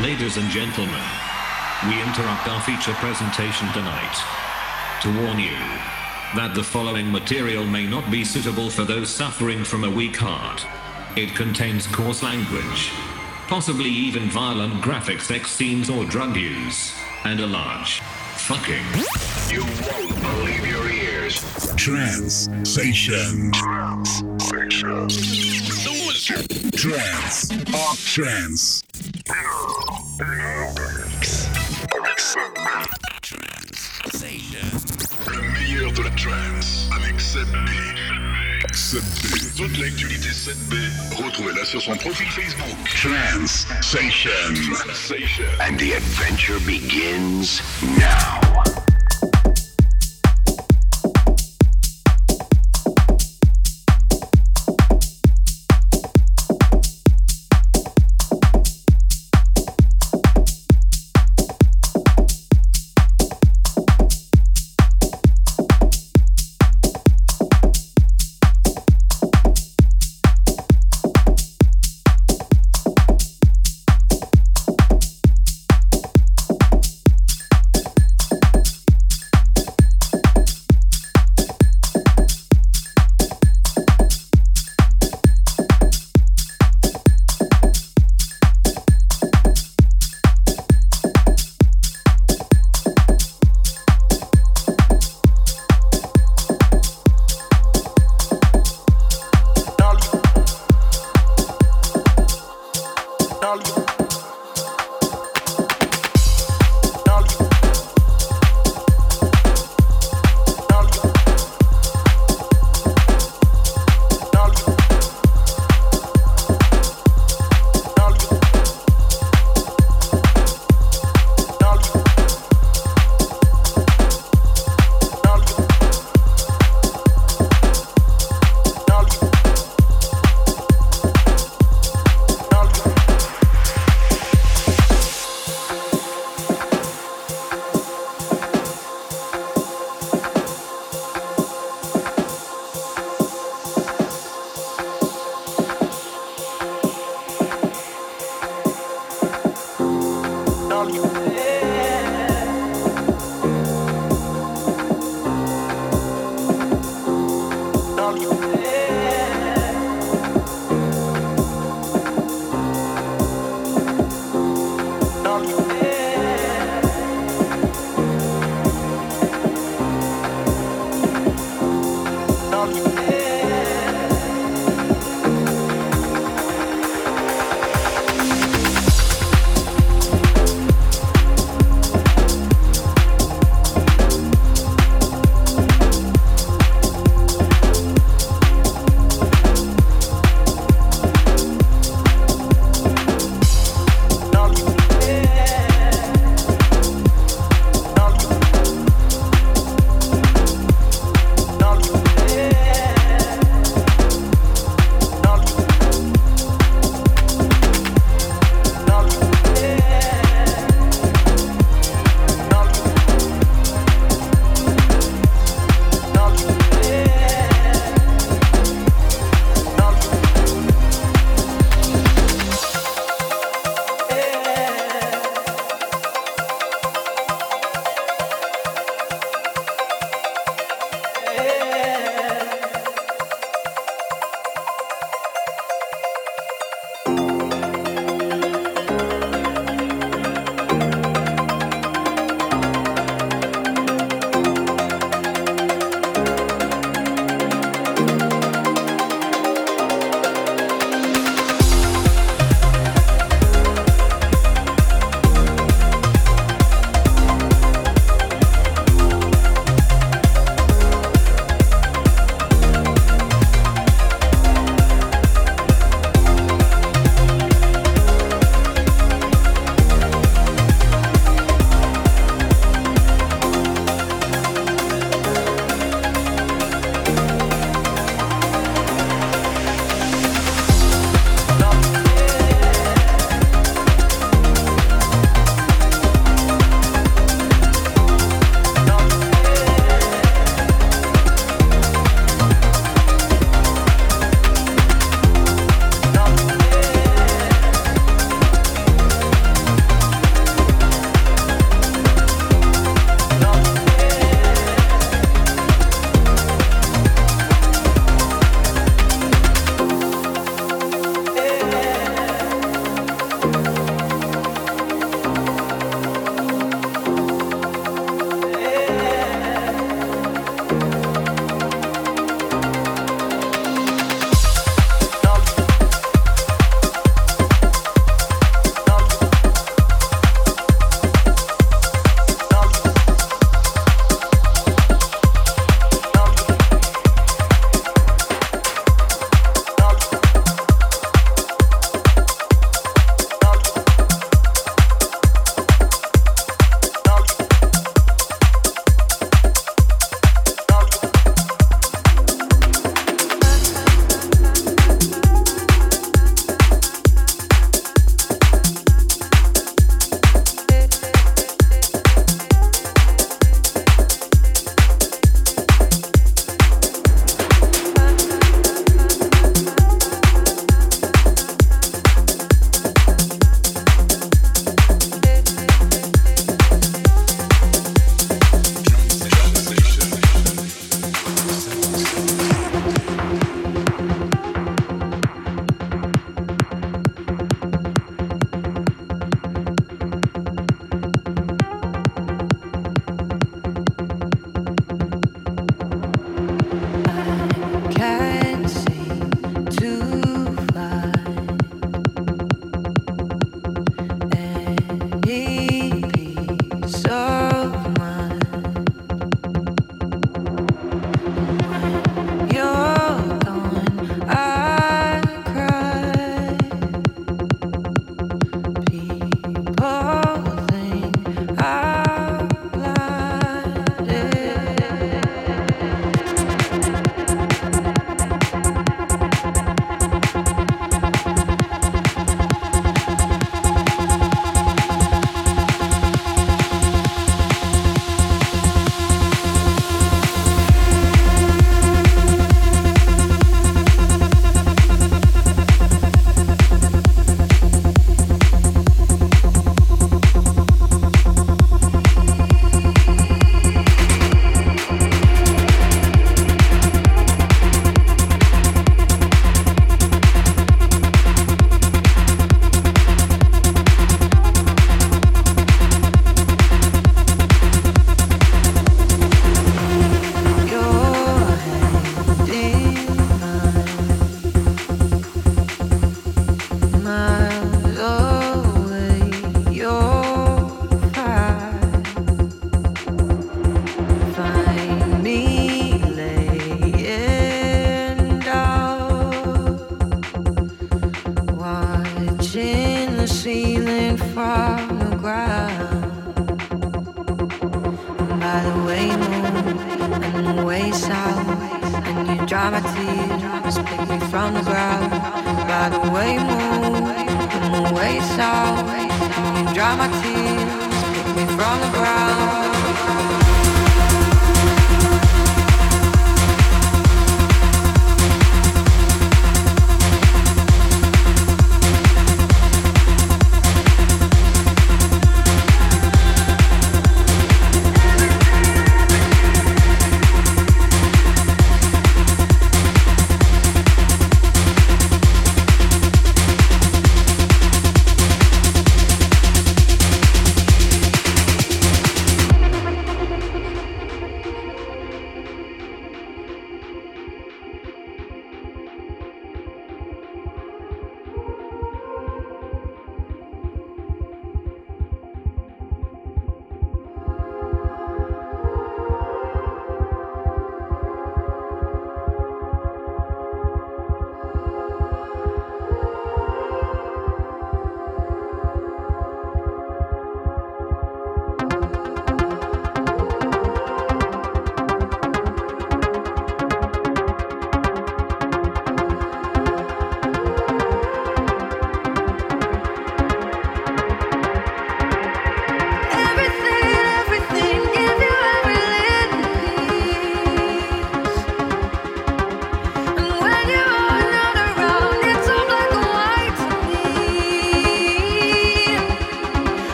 Ladies and gentlemen, we interrupt our feature presentation tonight to warn you that the following material may not be suitable for those suffering from a weak heart. It contains coarse language, possibly even violent graphic sex scenes or drug use, and a large fucking. You won't believe your ears. Trans Station. Trans. Pop Trans. Le meilleur de la trance avec 7B. 7B. Toute l'actualité 7B, retrouvez-la sur son profil Facebook. Trans Station. Sensation. And the adventure begins now.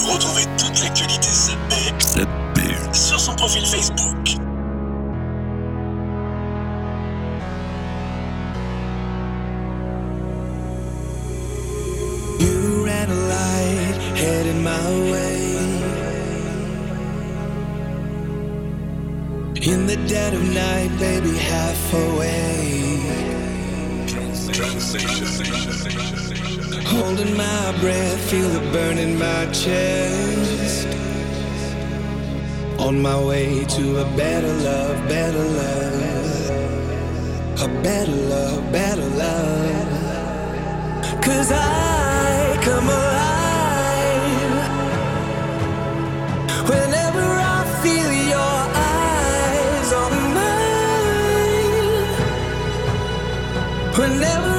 Retrouvez toute l'actualité sur son profil Facebook. You ran a light headed my way. In the dead of night, baby, half awake. Holding my breath, feel the burn in my chest. On my way to a better love, better love. A better love, better love. Cause I come alive whenever I feel your eyes on mine. Whenever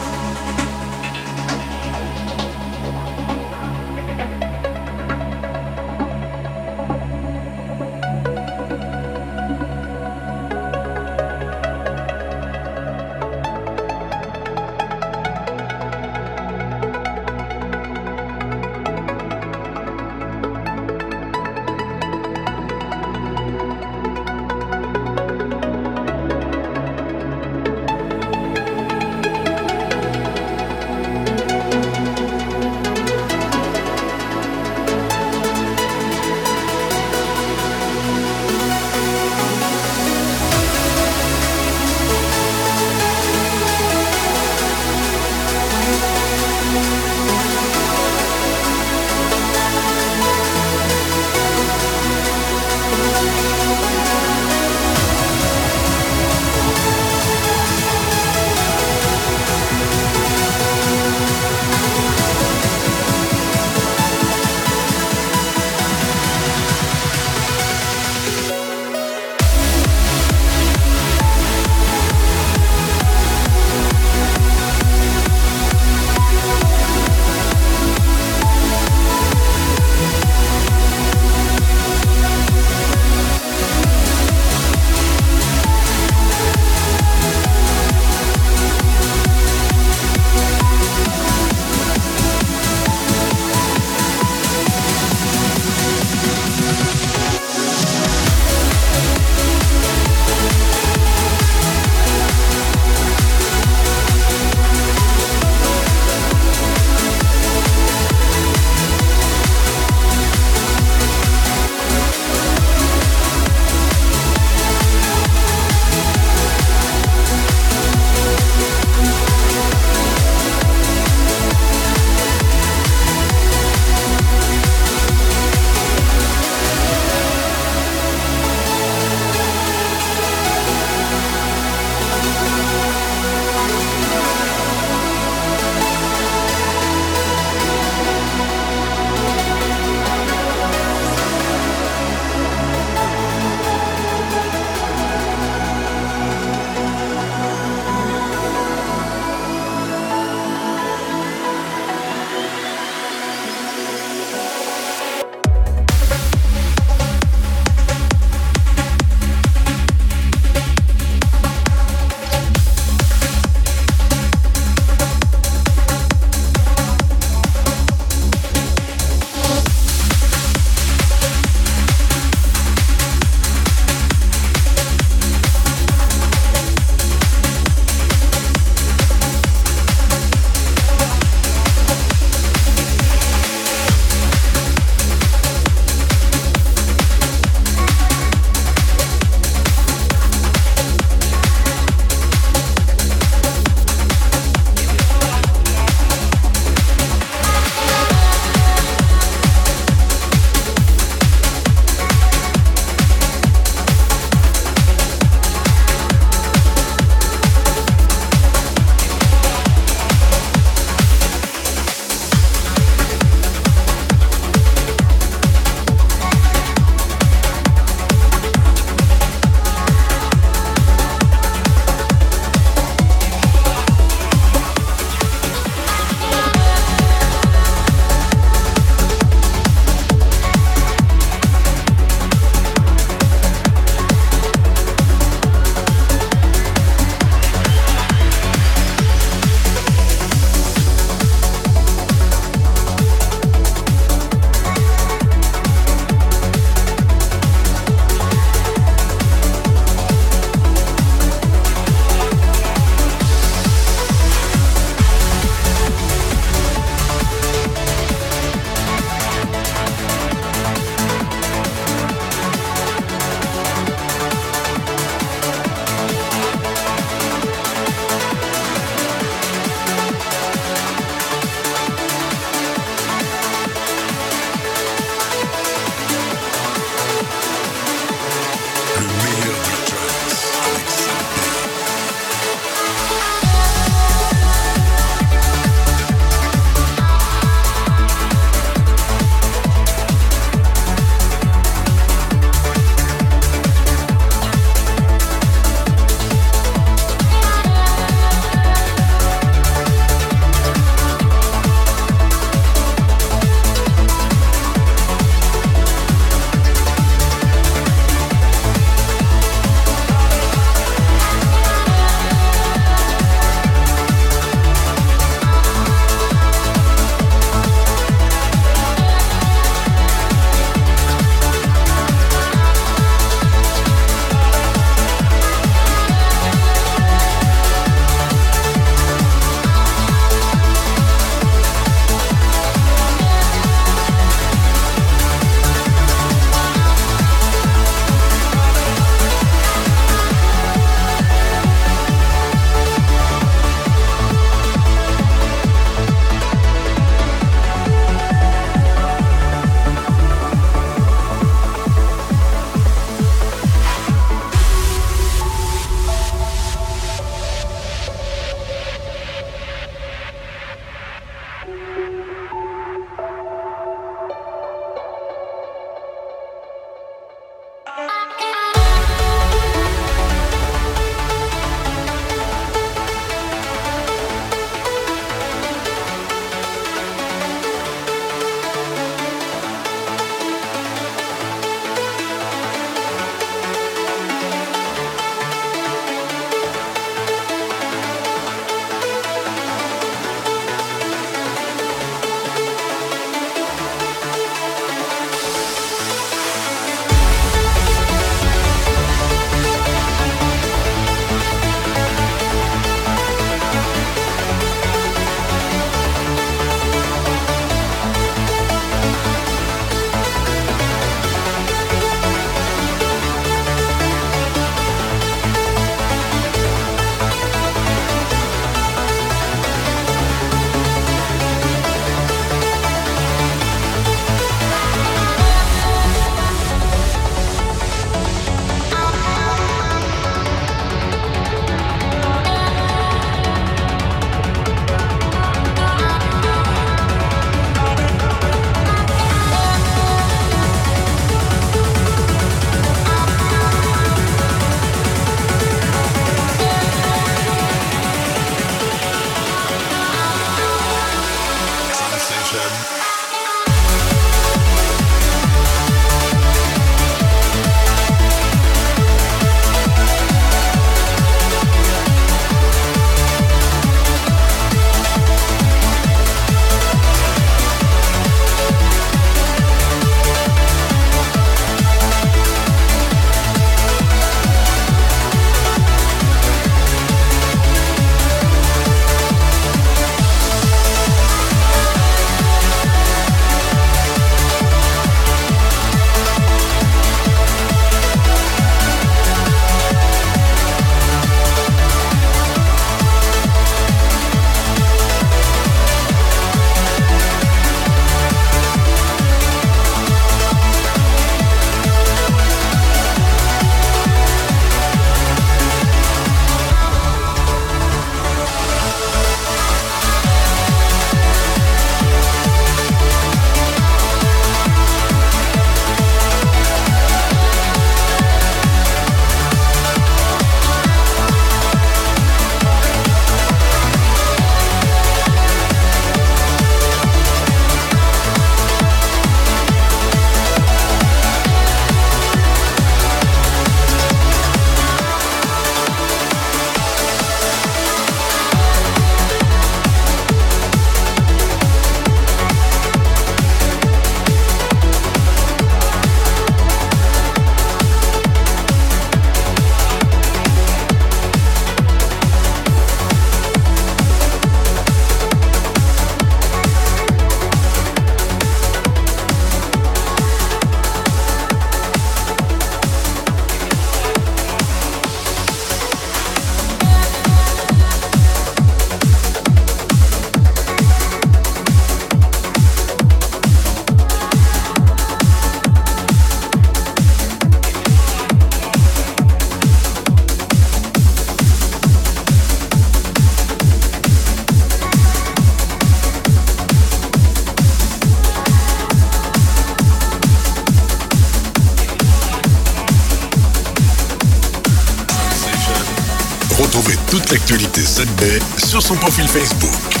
Retrouvez toute l'actualité Sudbury sur son profil Facebook.